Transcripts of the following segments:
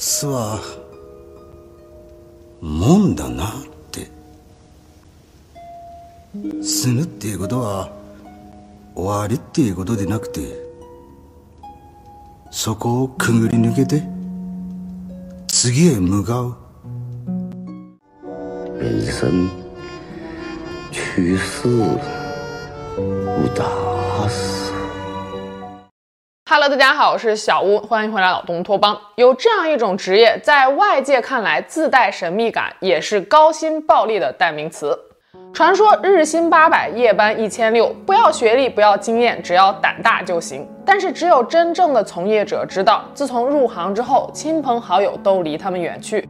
死はもんだなって死ぬっていうことは终わりっていうことでなくてそこをくぐり抜けて次へ向かう人生去世无大事。Hello，大家好，我是小屋，欢迎回来老东托邦。有这样一种职业，在外界看来自带神秘感，也是高薪暴利的代名词。传说日薪八百，夜班一千六，不要学历，不要经验，只要胆大就行。但是只有真正的从业者知道，自从入行之后，亲朋好友都离他们远去。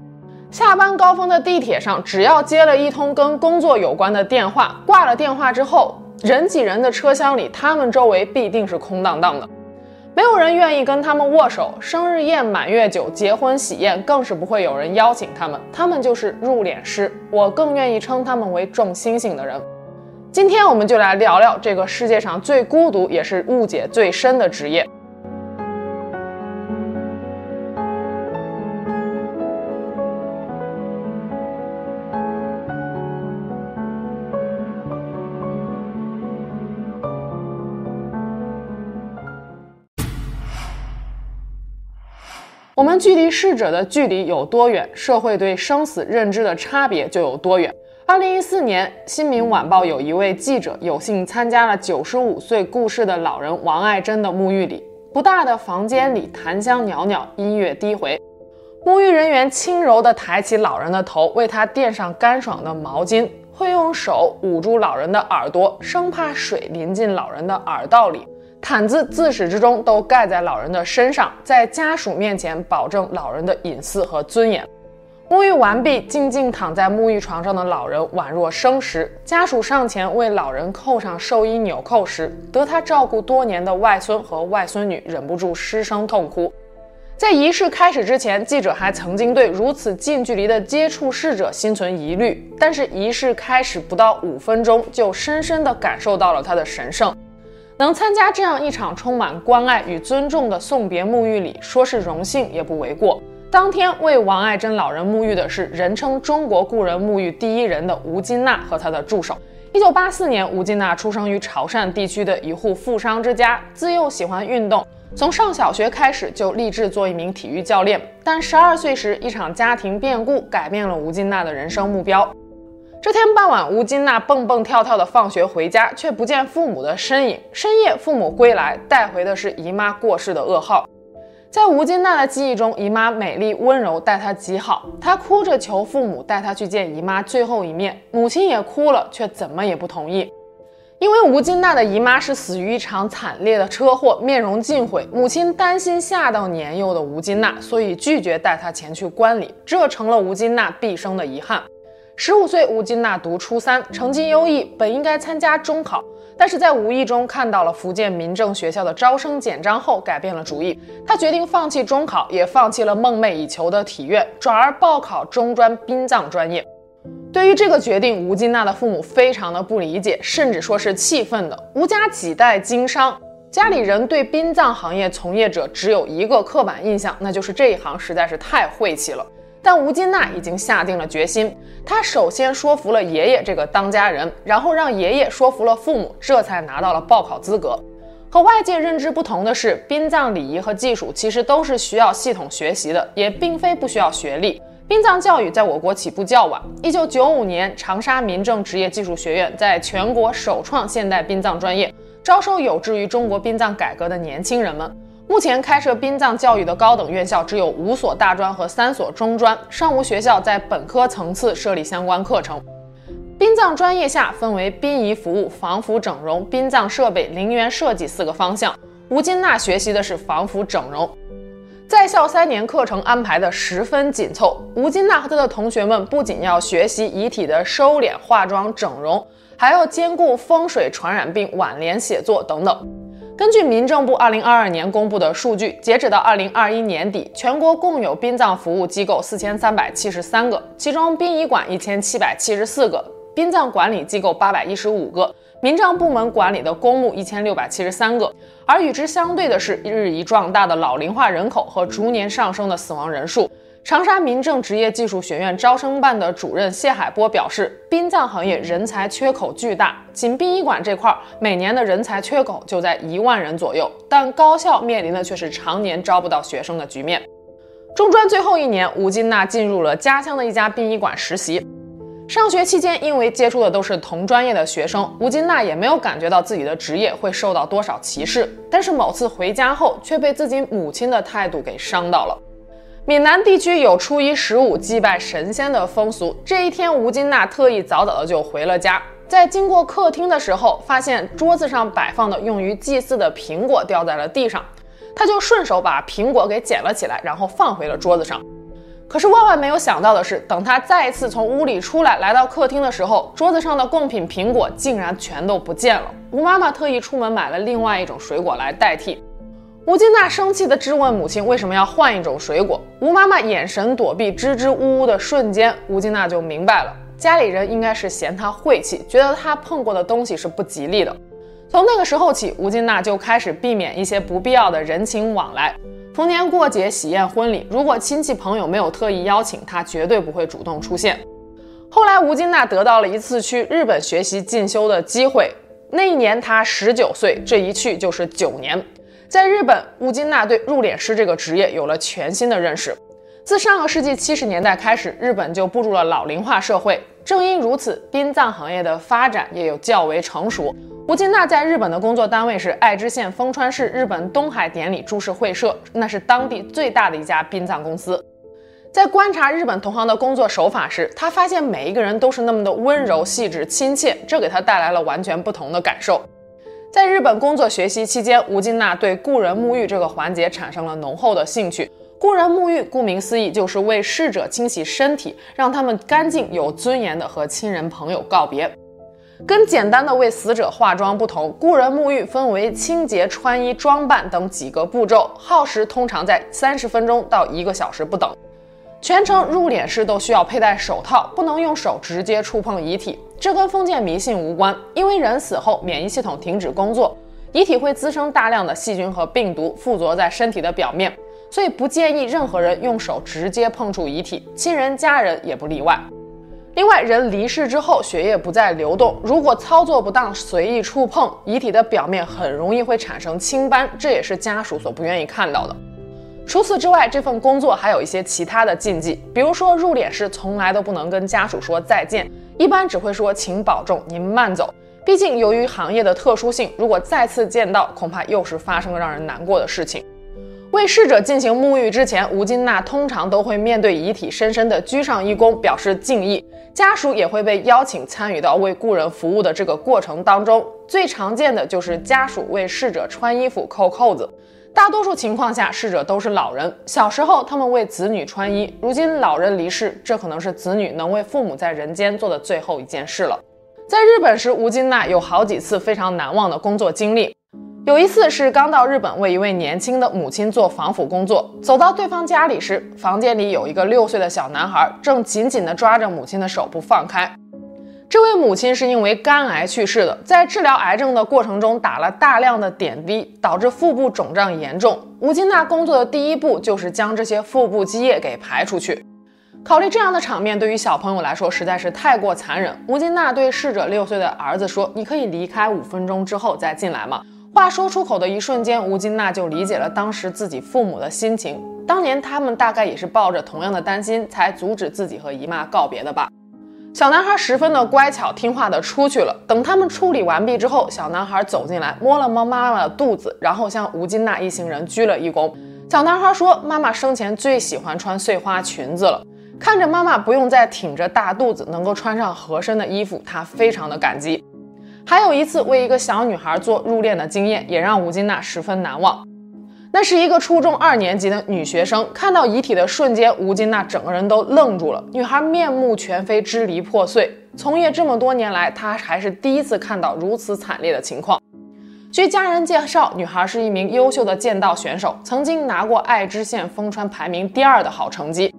下班高峰的地铁上，只要接了一通跟工作有关的电话，挂了电话之后，人挤人的车厢里，他们周围必定是空荡荡的，没有人愿意跟他们握手。生日宴、满月酒、结婚喜宴，更是不会有人邀请他们。他们就是入殓师，我更愿意称他们为撞星星的人。今天我们就来聊聊这个世界上最孤独，也是误解最深的职业。我们距离逝者的距离有多远，社会对生死认知的差别就有多远。二零一四年，《新民晚报》有一位记者有幸参加了九十五岁故世的老人王爱珍的沐浴礼。不大的房间里，檀香袅袅，音乐低回，沐浴人员轻柔地抬起老人的头，为他垫上干爽的毛巾，会用手捂住老人的耳朵，生怕水淋进老人的耳道里。毯子自始至终都盖在老人的身上，在家属面前保证老人的隐私和尊严。沐浴完毕，静静躺在沐浴床上的老人宛若生时。家属上前为老人扣上寿衣纽扣时，得他照顾多年的外孙和外孙女忍不住失声痛哭。在仪式开始之前，记者还曾经对如此近距离的接触逝者心存疑虑，但是仪式开始不到五分钟，就深深地感受到了它的神圣。能参加这样一场充满关爱与尊重的送别沐浴礼，说是荣幸也不为过。当天为王爱珍老人沐浴的是人称中国故人沐浴第一人的吴金娜和她的助手。一九八四年，吴金娜出生于潮汕地区的一户富商之家，自幼喜欢运动，从上小学开始就立志做一名体育教练。但十二岁时，一场家庭变故改变了吴金娜的人生目标。这天傍晚，吴金娜蹦蹦跳跳地放学回家，却不见父母的身影。深夜，父母归来，带回的是姨妈过世的噩耗。在吴金娜的记忆中，姨妈美丽温柔，待她极好。她哭着求父母带她去见姨妈最后一面，母亲也哭了，却怎么也不同意。因为吴金娜的姨妈是死于一场惨烈的车祸，面容尽毁。母亲担心吓到年幼的吴金娜，所以拒绝带她前去观礼，这成了吴金娜毕生的遗憾。十五岁，吴金娜读初三，成绩优异，本应该参加中考，但是在无意中看到了福建民政学校的招生简章后，改变了主意。她决定放弃中考，也放弃了梦寐以求的体院，转而报考中专殡葬专业。对于这个决定，吴金娜的父母非常的不理解，甚至说是气愤的。吴家几代经商，家里人对殡葬行业从业者只有一个刻板印象，那就是这一行实在是太晦气了。但吴金娜已经下定了决心，他首先说服了爷爷这个当家人，然后让爷爷说服了父母，这才拿到了报考资格。和外界认知不同的是，殡葬礼仪和技术其实都是需要系统学习的，也并非不需要学历。殡葬教育在我国起步较晚，一九九五年，长沙民政职业技术学院在全国首创现代殡葬专业，招收有志于中国殡葬改革的年轻人们。目前开设殡葬教育的高等院校只有五所大专和三所中专，尚无学校在本科层次设立相关课程。殡葬专业下分为殡仪服务、防腐整容、殡葬设备、陵园设计四个方向。吴金娜学习的是防腐整容，在校三年课程安排的十分紧凑。吴金娜和她的同学们不仅要学习遗体的收敛、化妆、整容，还要兼顾风水、传染病、挽联写作等等。根据民政部二零二二年公布的数据，截止到二零二一年底，全国共有殡葬服务机构四千三百七十三个，其中殡仪馆一千七百七十四个，殡葬管理机构八百一十五个，民政部门管理的公墓一千六百七十三个，而与之相对的是日益壮大的老龄化人口和逐年上升的死亡人数。长沙民政职业技术学院招生办的主任谢海波表示，殡葬行业人才缺口巨大，仅殡仪馆这块每年的人才缺口就在一万人左右，但高校面临的却是常年招不到学生的局面。中专最后一年，吴金娜进入了家乡的一家殡仪馆实习。上学期间，因为接触的都是同专业的学生，吴金娜也没有感觉到自己的职业会受到多少歧视。但是某次回家后，却被自己母亲的态度给伤到了。闽南地区有初一十五祭拜神仙的风俗，这一天，吴金娜特意早早的就回了家。在经过客厅的时候，发现桌子上摆放的用于祭祀的苹果掉在了地上，她就顺手把苹果给捡了起来，然后放回了桌子上。可是万万没有想到的是，等她再一次从屋里出来，来到客厅的时候，桌子上的贡品苹果竟然全都不见了。吴妈妈特意出门买了另外一种水果来代替。吴金娜生气地质问母亲为什么要换一种水果。吴妈妈眼神躲避，支支吾吾的瞬间，吴金娜就明白了，家里人应该是嫌她晦气，觉得她碰过的东西是不吉利的。从那个时候起，吴金娜就开始避免一些不必要的人情往来。逢年过节、喜宴、婚礼，如果亲戚朋友没有特意邀请，她绝对不会主动出现。后来，吴金娜得到了一次去日本学习进修的机会，那一年她十九岁，这一去就是九年。在日本，乌金娜对入殓师这个职业有了全新的认识。自上个世纪七十年代开始，日本就步入了老龄化社会。正因如此，殡葬行业的发展也有较为成熟。吴金娜在日本的工作单位是爱知县丰川市日本东海典礼株式会社，那是当地最大的一家殡葬公司。在观察日本同行的工作手法时，她发现每一个人都是那么的温柔、细致、亲切，这给她带来了完全不同的感受。在日本工作学习期间，吴金娜对故人沐浴这个环节产生了浓厚的兴趣。故人沐浴，顾名思义，就是为逝者清洗身体，让他们干净有尊严地和亲人朋友告别。跟简单的为死者化妆不同，故人沐浴分为清洁、穿衣、装扮等几个步骤，耗时通常在三十分钟到一个小时不等。全程入殓时都需要佩戴手套，不能用手直接触碰遗体。这跟封建迷信无关，因为人死后免疫系统停止工作，遗体会滋生大量的细菌和病毒附着在身体的表面，所以不建议任何人用手直接碰触遗体，亲人家人也不例外。另外，人离世之后血液不再流动，如果操作不当，随意触碰遗体的表面，很容易会产生青斑，这也是家属所不愿意看到的。除此之外，这份工作还有一些其他的禁忌，比如说入殓师从来都不能跟家属说再见，一般只会说请保重，您慢走。毕竟由于行业的特殊性，如果再次见到，恐怕又是发生了让人难过的事情。为逝者进行沐浴之前，吴金娜通常都会面对遗体深深地鞠上一躬，表示敬意。家属也会被邀请参与到为故人服务的这个过程当中。最常见的就是家属为逝者穿衣服、扣扣子。大多数情况下，逝者都是老人。小时候，他们为子女穿衣；如今老人离世，这可能是子女能为父母在人间做的最后一件事了。在日本时，吴金娜有好几次非常难忘的工作经历。有一次是刚到日本，为一位年轻的母亲做防腐工作。走到对方家里时，房间里有一个六岁的小男孩，正紧紧地抓着母亲的手不放开。这位母亲是因为肝癌去世的，在治疗癌症的过程中打了大量的点滴，导致腹部肿胀严重。吴金娜工作的第一步就是将这些腹部积液给排出去。考虑这样的场面对于小朋友来说实在是太过残忍，吴金娜对逝者六岁的儿子说：“你可以离开五分钟之后再进来吗？”话说出口的一瞬间，吴金娜就理解了当时自己父母的心情。当年他们大概也是抱着同样的担心，才阻止自己和姨妈告别的吧。小男孩十分的乖巧听话的出去了。等他们处理完毕之后，小男孩走进来，摸了摸妈妈的肚子，然后向吴金娜一行人鞠了一躬。小男孩说：“妈妈生前最喜欢穿碎花裙子了。”看着妈妈不用再挺着大肚子，能够穿上合身的衣服，他非常的感激。还有一次为一个小女孩做入殓的经验，也让吴金娜十分难忘。那是一个初中二年级的女学生，看到遗体的瞬间，吴金娜整个人都愣住了。女孩面目全非，支离破碎。从业这么多年来，她还是第一次看到如此惨烈的情况。据家人介绍，女孩是一名优秀的剑道选手，曾经拿过爱知县丰川排名第二的好成绩。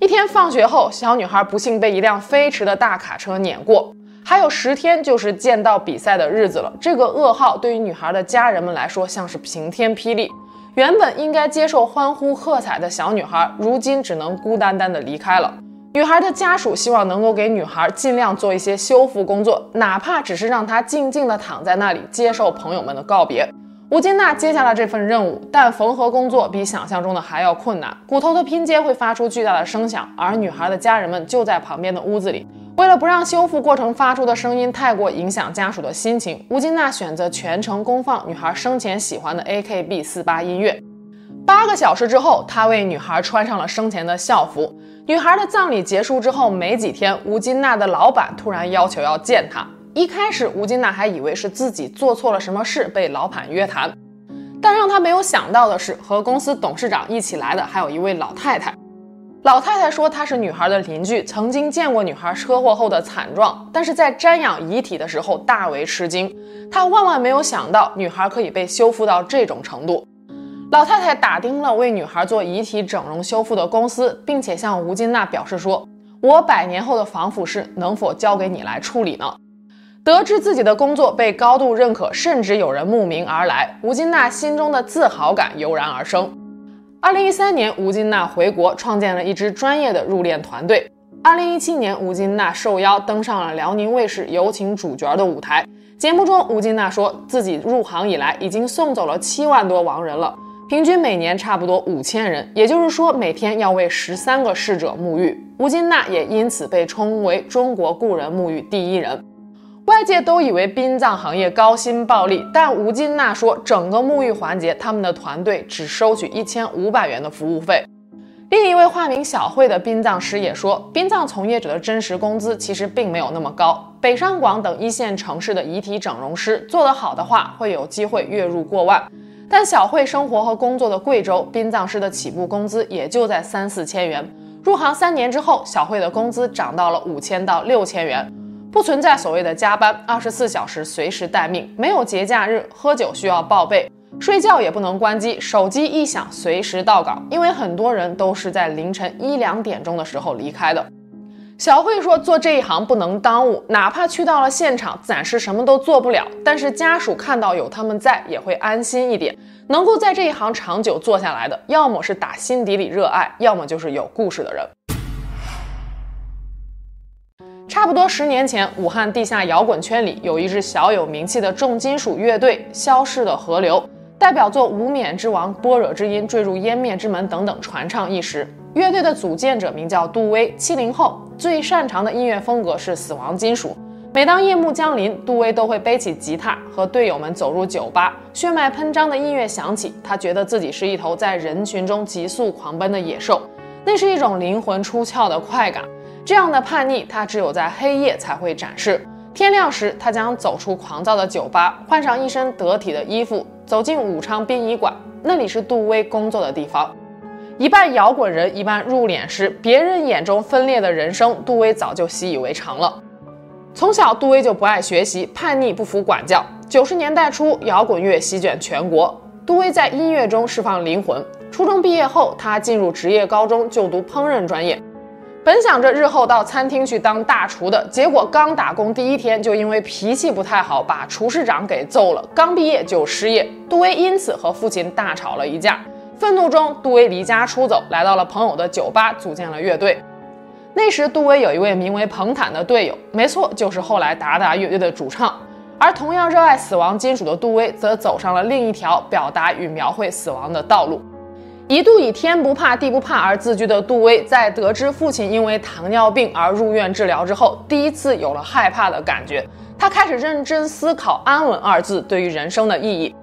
一天放学后，小女孩不幸被一辆飞驰的大卡车碾过。还有十天就是剑道比赛的日子了。这个噩耗对于女孩的家人们来说像是晴天霹雳。原本应该接受欢呼喝彩的小女孩，如今只能孤单单的离开了。女孩的家属希望能够给女孩尽量做一些修复工作，哪怕只是让她静静的躺在那里接受朋友们的告别。吴金娜接下了这份任务，但缝合工作比想象中的还要困难，骨头的拼接会发出巨大的声响，而女孩的家人们就在旁边的屋子里。为了不让修复过程发出的声音太过影响家属的心情，吴金娜选择全程公放女孩生前喜欢的 AKB48 音乐。八个小时之后，她为女孩穿上了生前的校服。女孩的葬礼结束之后没几天，吴金娜的老板突然要求要见她。一开始，吴金娜还以为是自己做错了什么事被老板约谈，但让她没有想到的是，和公司董事长一起来的还有一位老太太。老太太说她是女孩的邻居，曾经见过女孩车祸后的惨状，但是在瞻仰遗体的时候大为吃惊。她万万没有想到女孩可以被修复到这种程度。老太太打听了为女孩做遗体整容修复的公司，并且向吴金娜表示说：“我百年后的防腐室能否交给你来处理呢？”得知自己的工作被高度认可，甚至有人慕名而来，吴金娜心中的自豪感油然而生。二零一三年，吴金娜回国，创建了一支专业的入殓团队。二零一七年，吴金娜受邀登上了辽宁卫视有请主角的舞台。节目中，吴金娜说自己入行以来已经送走了七万多亡人了。平均每年差不多五千人，也就是说每天要为十三个逝者沐浴。吴金娜也因此被称为中国故人沐浴第一人。外界都以为殡葬行业高薪暴利，但吴金娜说，整个沐浴环节他们的团队只收取一千五百元的服务费。另一位化名小慧的殡葬师也说，殡葬从业者的真实工资其实并没有那么高。北上广等一线城市的遗体整容师做得好的话，会有机会月入过万。但小慧生活和工作的贵州殡葬师的起步工资也就在三四千元。入行三年之后，小慧的工资涨到了五千到六千元，不存在所谓的加班，二十四小时随时待命，没有节假日，喝酒需要报备，睡觉也不能关机，手机一响随时到岗，因为很多人都是在凌晨一两点钟的时候离开的。小慧说：“做这一行不能耽误，哪怕去到了现场，暂时什么都做不了，但是家属看到有他们在，也会安心一点。能够在这一行长久做下来的，要么是打心底里热爱，要么就是有故事的人。”差不多十年前，武汉地下摇滚圈里有一支小有名气的重金属乐队——消逝的河流，代表作《无冕之王》《般若之音》《坠入湮灭之门》等等传唱一时。乐队的组建者名叫杜威，七零后，最擅长的音乐风格是死亡金属。每当夜幕降临，杜威都会背起吉他，和队友们走入酒吧，血脉喷张的音乐响起，他觉得自己是一头在人群中急速狂奔的野兽，那是一种灵魂出窍的快感。这样的叛逆，他只有在黑夜才会展示。天亮时，他将走出狂躁的酒吧，换上一身得体的衣服，走进武昌殡仪馆，那里是杜威工作的地方。一半摇滚人，一半入殓师，别人眼中分裂的人生，杜威早就习以为常了。从小，杜威就不爱学习，叛逆，不服管教。九十年代初，摇滚乐席卷全国，杜威在音乐中释放灵魂。初中毕业后，他进入职业高中就读烹饪专业，本想着日后到餐厅去当大厨的，结果刚打工第一天就因为脾气不太好，把厨师长给揍了。刚毕业就失业，杜威因此和父亲大吵了一架。愤怒中，杜威离家出走，来到了朋友的酒吧，组建了乐队。那时，杜威有一位名为彭坦的队友，没错，就是后来达达乐队的主唱。而同样热爱死亡金属的杜威，则走上了另一条表达与描绘死亡的道路。一度以天不怕地不怕而自居的杜威，在得知父亲因为糖尿病而入院治疗之后，第一次有了害怕的感觉。他开始认真思考“安稳”二字对于人生的意义。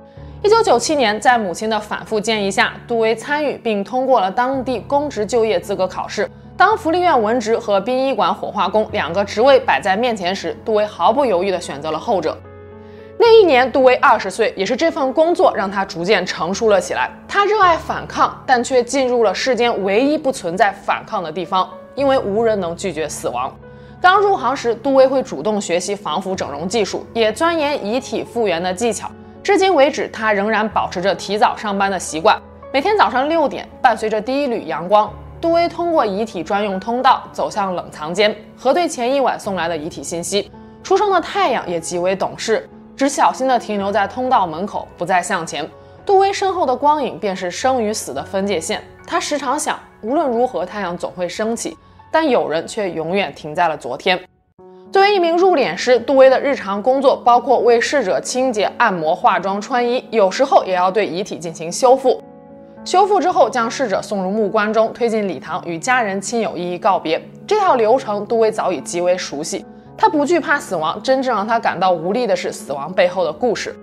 一九九七年，在母亲的反复建议下，杜威参与并通过了当地公职就业资格考试。当福利院文职和殡仪馆火化工两个职位摆在面前时，杜威毫不犹豫地选择了后者。那一年，杜威二十岁，也是这份工作让他逐渐成熟了起来。他热爱反抗，但却进入了世间唯一不存在反抗的地方，因为无人能拒绝死亡。刚入行时，杜威会主动学习防腐整容技术，也钻研遗体复原的技巧。至今为止，他仍然保持着提早上班的习惯。每天早上六点，伴随着第一缕阳光，杜威通过遗体专用通道走向冷藏间，核对前一晚送来的遗体信息。初升的太阳也极为懂事，只小心地停留在通道门口，不再向前。杜威身后的光影便是生与死的分界线。他时常想，无论如何，太阳总会升起，但有人却永远停在了昨天。作为一名入殓师，杜威的日常工作包括为逝者清洁、按摩、化妆、穿衣，有时候也要对遗体进行修复。修复之后，将逝者送入木棺中，推进礼堂，与家人亲友一一告别。这套流程，杜威早已极为熟悉。他不惧怕死亡，真正让他感到无力的是死亡背后的故事。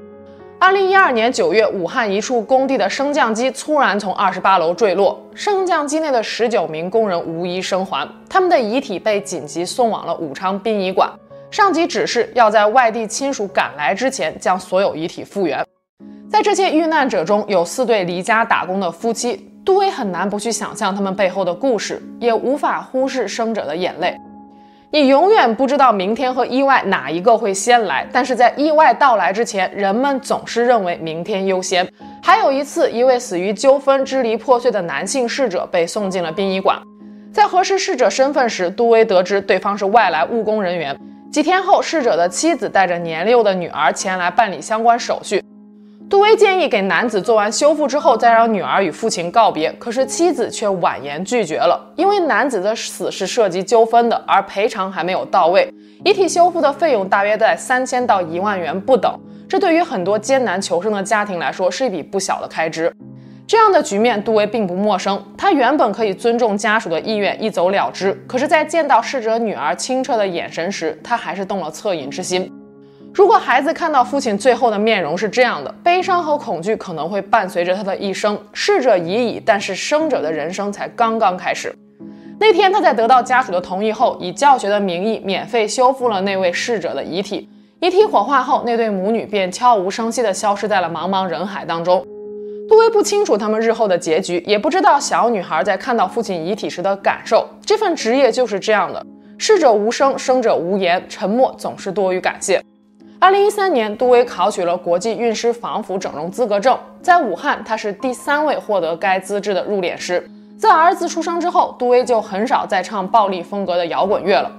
二零一二年九月，武汉一处工地的升降机突然从二十八楼坠落，升降机内的十九名工人无一生还，他们的遗体被紧急送往了武昌殡仪馆。上级指示要在外地亲属赶来之前将所有遗体复原。在这些遇难者中，有四对离家打工的夫妻，杜威很难不去想象他们背后的故事，也无法忽视生者的眼泪。你永远不知道明天和意外哪一个会先来，但是在意外到来之前，人们总是认为明天优先。还有一次，一位死于纠纷、支离破碎的男性逝者被送进了殡仪馆，在核实逝者身份时，杜威得知对方是外来务工人员。几天后，逝者的妻子带着年幼的女儿前来办理相关手续。杜威建议给男子做完修复之后，再让女儿与父亲告别，可是妻子却婉言拒绝了，因为男子的死是涉及纠纷的，而赔偿还没有到位。遗体修复的费用大约在三千到一万元不等，这对于很多艰难求生的家庭来说是一笔不小的开支。这样的局面，杜威并不陌生。他原本可以尊重家属的意愿，一走了之，可是，在见到逝者女儿清澈的眼神时，他还是动了恻隐之心。如果孩子看到父亲最后的面容是这样的，悲伤和恐惧可能会伴随着他的一生。逝者已矣，但是生者的人生才刚刚开始。那天，他在得到家属的同意后，以教学的名义免费修复了那位逝者的遗体。遗体火化后，那对母女便悄无声息地消失在了茫茫人海当中。杜威不清楚他们日后的结局，也不知道小女孩在看到父亲遗体时的感受。这份职业就是这样的：逝者无声，生者无言，沉默总是多于感谢。二零一三年，杜威考取了国际运尸防腐整容资格证。在武汉，他是第三位获得该资质的入殓师。自儿子出生之后，杜威就很少再唱暴力风格的摇滚乐了。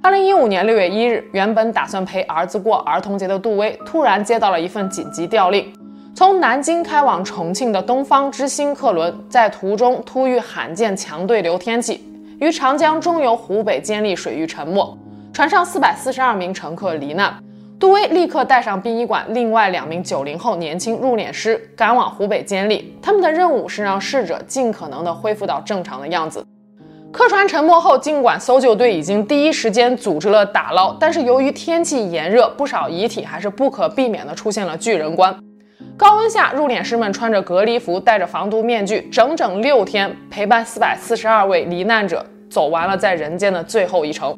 二零一五年六月一日，原本打算陪儿子过儿童节的杜威，突然接到了一份紧急调令：从南京开往重庆的东方之星客轮，在途中突遇罕见强对流天气，于长江中游湖北监利水域沉没，船上四百四十二名乘客罹难。杜威立刻带上殡仪馆另外两名九零后年轻入殓师，赶往湖北监利。他们的任务是让逝者尽可能的恢复到正常的样子。客船沉没后，尽管搜救队已经第一时间组织了打捞，但是由于天气炎热，不少遗体还是不可避免的出现了巨人观。高温下，入殓师们穿着隔离服，戴着防毒面具，整整六天陪伴四百四十二位罹难者走完了在人间的最后一程。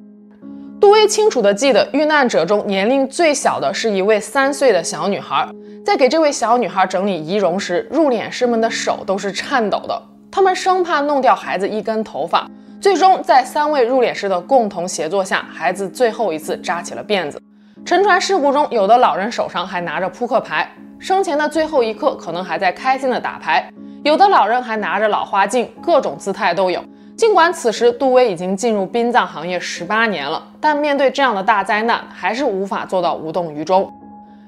杜威清楚地记得，遇难者中年龄最小的是一位三岁的小女孩。在给这位小女孩整理仪容时，入殓师们的手都是颤抖的，他们生怕弄掉孩子一根头发。最终，在三位入殓师的共同协作下，孩子最后一次扎起了辫子。沉船事故中，有的老人手上还拿着扑克牌，生前的最后一刻可能还在开心地打牌；有的老人还拿着老花镜，各种姿态都有。尽管此时杜威已经进入殡葬行业十八年了，但面对这样的大灾难，还是无法做到无动于衷。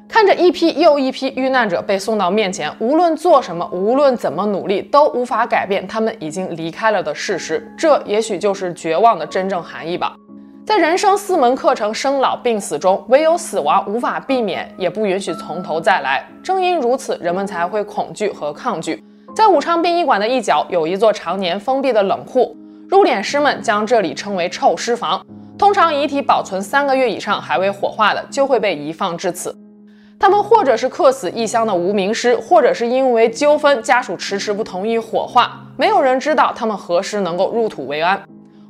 看着一批又一批遇难者被送到面前，无论做什么，无论怎么努力，都无法改变他们已经离开了的事实。这也许就是绝望的真正含义吧。在人生四门课程生老病死中，唯有死亡无法避免，也不允许从头再来。正因如此，人们才会恐惧和抗拒。在武昌殡仪馆的一角，有一座常年封闭的冷库。入殓师们将这里称为“臭尸房”。通常遗体保存三个月以上还未火化的，就会被移放至此。他们或者是客死异乡的无名尸，或者是因为纠纷，家属迟迟不同意火化。没有人知道他们何时能够入土为安。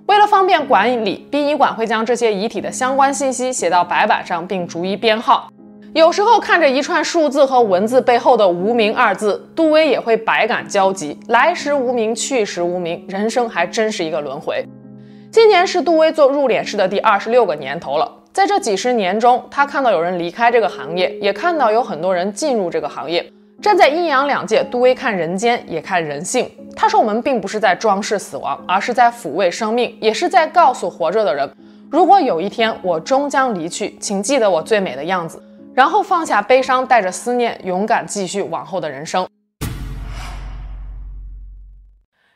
为了方便管理，殡仪馆会将这些遗体的相关信息写到白板上，并逐一编号。有时候看着一串数字和文字背后的“无名”二字，杜威也会百感交集。来时无名，去时无名，人生还真是一个轮回。今年是杜威做入殓师的第二十六个年头了。在这几十年中，他看到有人离开这个行业，也看到有很多人进入这个行业。站在阴阳两界，杜威看人间，也看人性。他说：“我们并不是在装饰死亡，而是在抚慰生命，也是在告诉活着的人。”如果有一天我终将离去，请记得我最美的样子，然后放下悲伤，带着思念，勇敢继续往后的人生。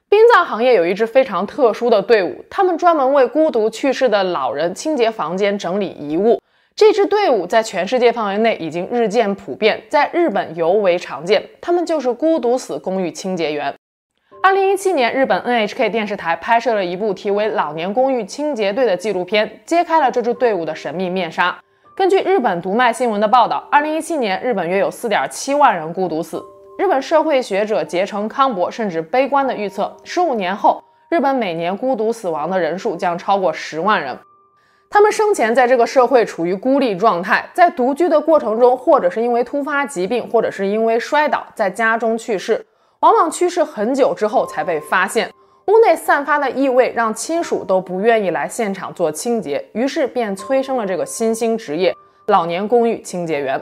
殡葬行业有一支非常特殊的队伍，他们专门为孤独去世的老人清洁房间、整理遗物。这支队伍在全世界范围内已经日渐普遍，在日本尤为常见。他们就是孤独死公寓清洁员。二零一七年，日本 NHK 电视台拍摄了一部题为《老年公寓清洁队》的纪录片，揭开了这支队伍的神秘面纱。根据日本读卖新闻的报道，二零一七年日本约有四点七万人孤独死。日本社会学者结成康博甚至悲观地预测，十五年后，日本每年孤独死亡的人数将超过十万人。他们生前在这个社会处于孤立状态，在独居的过程中，或者是因为突发疾病，或者是因为摔倒，在家中去世，往往去世很久之后才被发现。屋内散发的异味让亲属都不愿意来现场做清洁，于是便催生了这个新兴职业——老年公寓清洁员。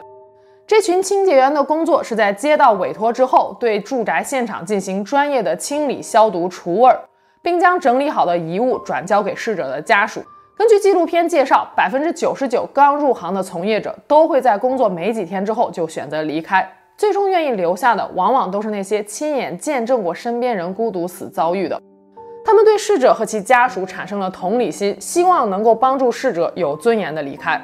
这群清洁员的工作是在接到委托之后，对住宅现场进行专业的清理、消毒、除味，并将整理好的遗物转交给逝者的家属。根据纪录片介绍，百分之九十九刚入行的从业者都会在工作没几天之后就选择离开，最终愿意留下的往往都是那些亲眼见证过身边人孤独死遭遇的。他们对逝者和其家属产生了同理心，希望能够帮助逝者有尊严的离开。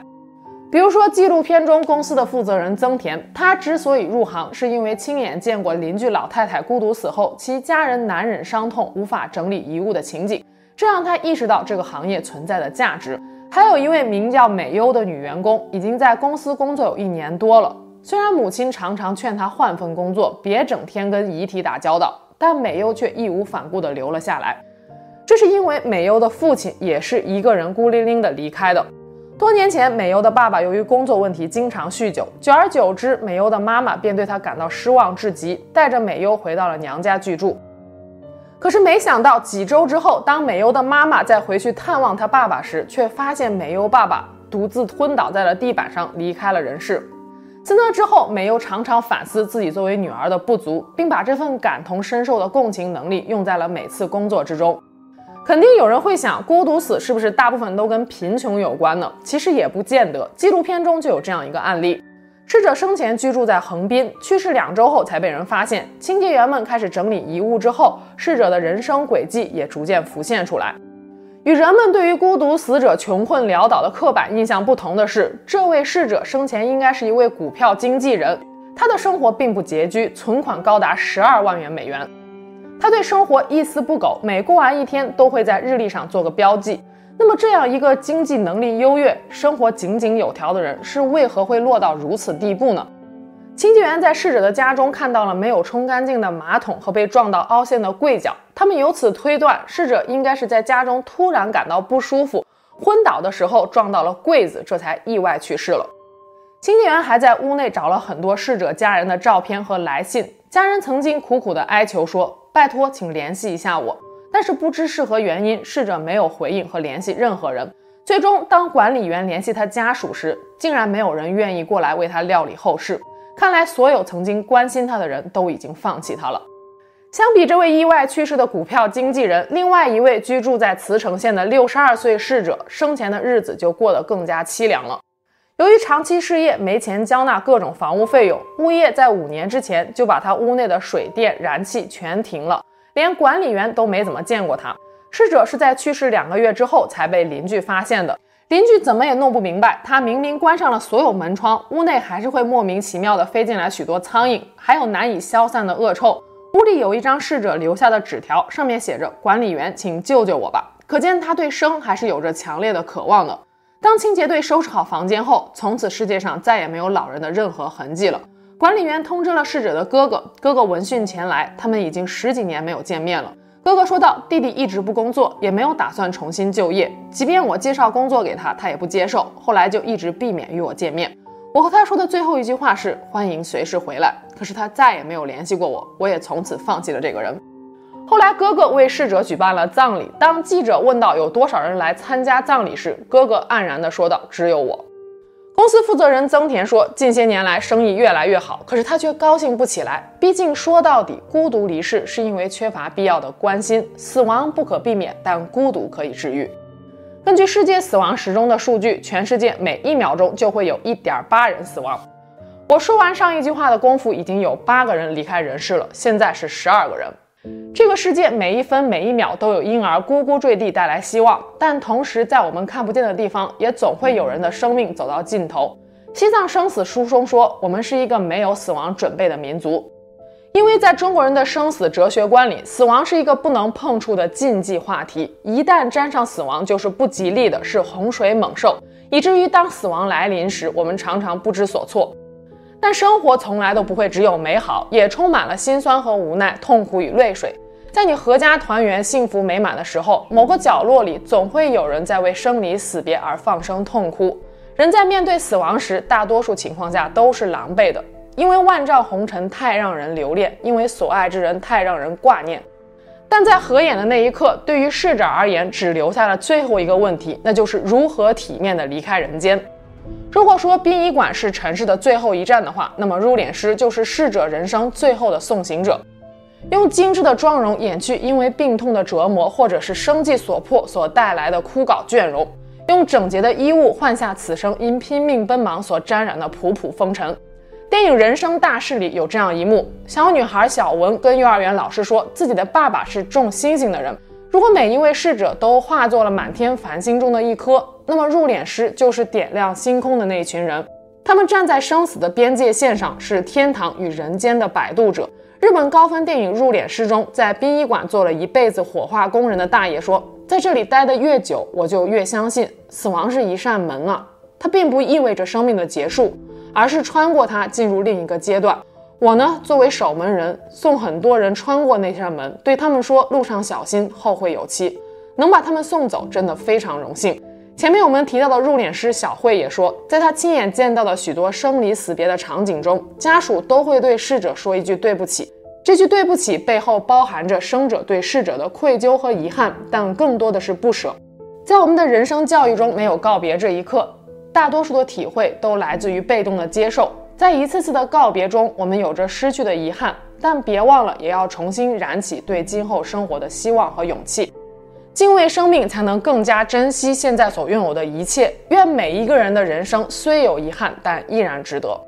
比如说，纪录片中公司的负责人曾田，他之所以入行，是因为亲眼见过邻居老太太孤独死后，其家人难忍伤痛，无法整理遗物的情景。这让他意识到这个行业存在的价值。还有一位名叫美优的女员工，已经在公司工作有一年多了。虽然母亲常常劝她换份工作，别整天跟遗体打交道，但美优却义无反顾地留了下来。这是因为美优的父亲也是一个人孤零零的离开的。多年前，美优的爸爸由于工作问题经常酗酒，久而久之，美优的妈妈便对他感到失望至极，带着美优回到了娘家居住。可是没想到，几周之后，当美优的妈妈再回去探望她爸爸时，却发现美优爸爸独自昏倒在了地板上，离开了人世。自那之后，美优常常反思自己作为女儿的不足，并把这份感同身受的共情能力用在了每次工作之中。肯定有人会想，孤独死是不是大部分都跟贫穷有关呢？其实也不见得。纪录片中就有这样一个案例。逝者生前居住在横滨，去世两周后才被人发现。清洁员们开始整理遗物之后，逝者的人生轨迹也逐渐浮现出来。与人们对于孤独死者穷困潦倒的刻板印象不同的是，这位逝者生前应该是一位股票经纪人，他的生活并不拮据，存款高达十二万元美元。他对生活一丝不苟，每过完一天都会在日历上做个标记。那么，这样一个经济能力优越、生活井井有条的人，是为何会落到如此地步呢？清洁员在逝者的家中看到了没有冲干净的马桶和被撞到凹陷的柜角，他们由此推断，逝者应该是在家中突然感到不舒服，昏倒的时候撞到了柜子，这才意外去世了。清洁员还在屋内找了很多逝者家人的照片和来信，家人曾经苦苦的哀求说：“拜托，请联系一下我。”但是不知是何原因，逝者没有回应和联系任何人。最终，当管理员联系他家属时，竟然没有人愿意过来为他料理后事。看来，所有曾经关心他的人都已经放弃他了。相比这位意外去世的股票经纪人，另外一位居住在茨城县的六十二岁逝者，生前的日子就过得更加凄凉了。由于长期失业，没钱交纳各种房屋费用，物业在五年之前就把他屋内的水电燃气全停了。连管理员都没怎么见过他。逝者是在去世两个月之后才被邻居发现的。邻居怎么也弄不明白，他明明关上了所有门窗，屋内还是会莫名其妙的飞进来许多苍蝇，还有难以消散的恶臭。屋里有一张逝者留下的纸条，上面写着：“管理员，请救救我吧。”可见他对生还是有着强烈的渴望的。当清洁队收拾好房间后，从此世界上再也没有老人的任何痕迹了。管理员通知了逝者的哥哥，哥哥闻讯前来，他们已经十几年没有见面了。哥哥说道：“弟弟一直不工作，也没有打算重新就业，即便我介绍工作给他，他也不接受。后来就一直避免与我见面。我和他说的最后一句话是欢迎随时回来，可是他再也没有联系过我，我也从此放弃了这个人。”后来哥哥为逝者举办了葬礼，当记者问到有多少人来参加葬礼时，哥哥黯然地说道：“只有我。”公司负责人曾田说：“近些年来生意越来越好，可是他却高兴不起来。毕竟说到底，孤独离世是因为缺乏必要的关心。死亡不可避免，但孤独可以治愈。”根据世界死亡时钟的数据，全世界每一秒钟就会有一点八人死亡。我说完上一句话的功夫，已经有八个人离开人世了，现在是十二个人。这个世界每一分每一秒都有婴儿呱呱坠地带来希望，但同时在我们看不见的地方，也总会有人的生命走到尽头。西藏生死书中说，我们是一个没有死亡准备的民族，因为在中国人的生死哲学观里，死亡是一个不能碰触的禁忌话题，一旦沾上死亡，就是不吉利的，是洪水猛兽，以至于当死亡来临时，我们常常不知所措。但生活从来都不会只有美好，也充满了辛酸和无奈、痛苦与泪水。在你阖家团圆、幸福美满的时候，某个角落里总会有人在为生离死别而放声痛哭。人在面对死亡时，大多数情况下都是狼狈的，因为万丈红尘太让人留恋，因为所爱之人太让人挂念。但在合眼的那一刻，对于逝者而言，只留下了最后一个问题，那就是如何体面地离开人间。如果说殡仪馆是城市的最后一站的话，那么入殓师就是逝者人生最后的送行者，用精致的妆容掩去因为病痛的折磨，或者是生计所迫所带来的枯槁倦容，用整洁的衣物换下此生因拼命奔忙所沾染的仆仆风尘。电影《人生大事》里有这样一幕：小女孩小文跟幼儿园老师说，自己的爸爸是种星星的人。如果每一位逝者都化作了满天繁星中的一颗，那么入殓师就是点亮星空的那一群人。他们站在生死的边界线上，是天堂与人间的摆渡者。日本高分电影《入殓师》中，在殡仪馆做了一辈子火化工人的大爷说：“在这里待得越久，我就越相信死亡是一扇门啊，它并不意味着生命的结束，而是穿过它进入另一个阶段。”我呢，作为守门人，送很多人穿过那扇门，对他们说：“路上小心，后会有期。”能把他们送走，真的非常荣幸。前面我们提到的入殓师小慧也说，在她亲眼见到的许多生离死别的场景中，家属都会对逝者说一句“对不起”。这句“对不起”背后包含着生者对逝者的愧疚和遗憾，但更多的是不舍。在我们的人生教育中，没有告别这一刻，大多数的体会都来自于被动的接受。在一次次的告别中，我们有着失去的遗憾，但别忘了，也要重新燃起对今后生活的希望和勇气。敬畏生命，才能更加珍惜现在所拥有的一切。愿每一个人的人生虽有遗憾，但依然值得。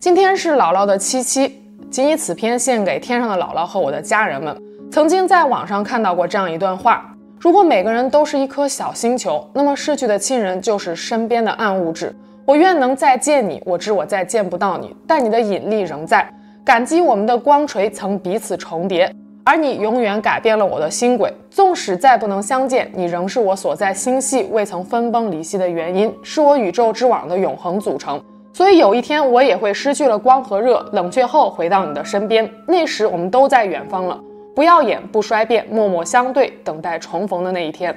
今天是姥姥的七七，谨以此篇献给天上的姥姥和我的家人们。曾经在网上看到过这样一段话。如果每个人都是一颗小星球，那么逝去的亲人就是身边的暗物质。我愿能再见你，我知我再见不到你，但你的引力仍在。感激我们的光锤曾彼此重叠，而你永远改变了我的星轨。纵使再不能相见，你仍是我所在星系未曾分崩离析的原因，是我宇宙之网的永恒组成。所以有一天我也会失去了光和热，冷却后回到你的身边。那时我们都在远方了。不耀眼，不衰变，默默相对，等待重逢的那一天。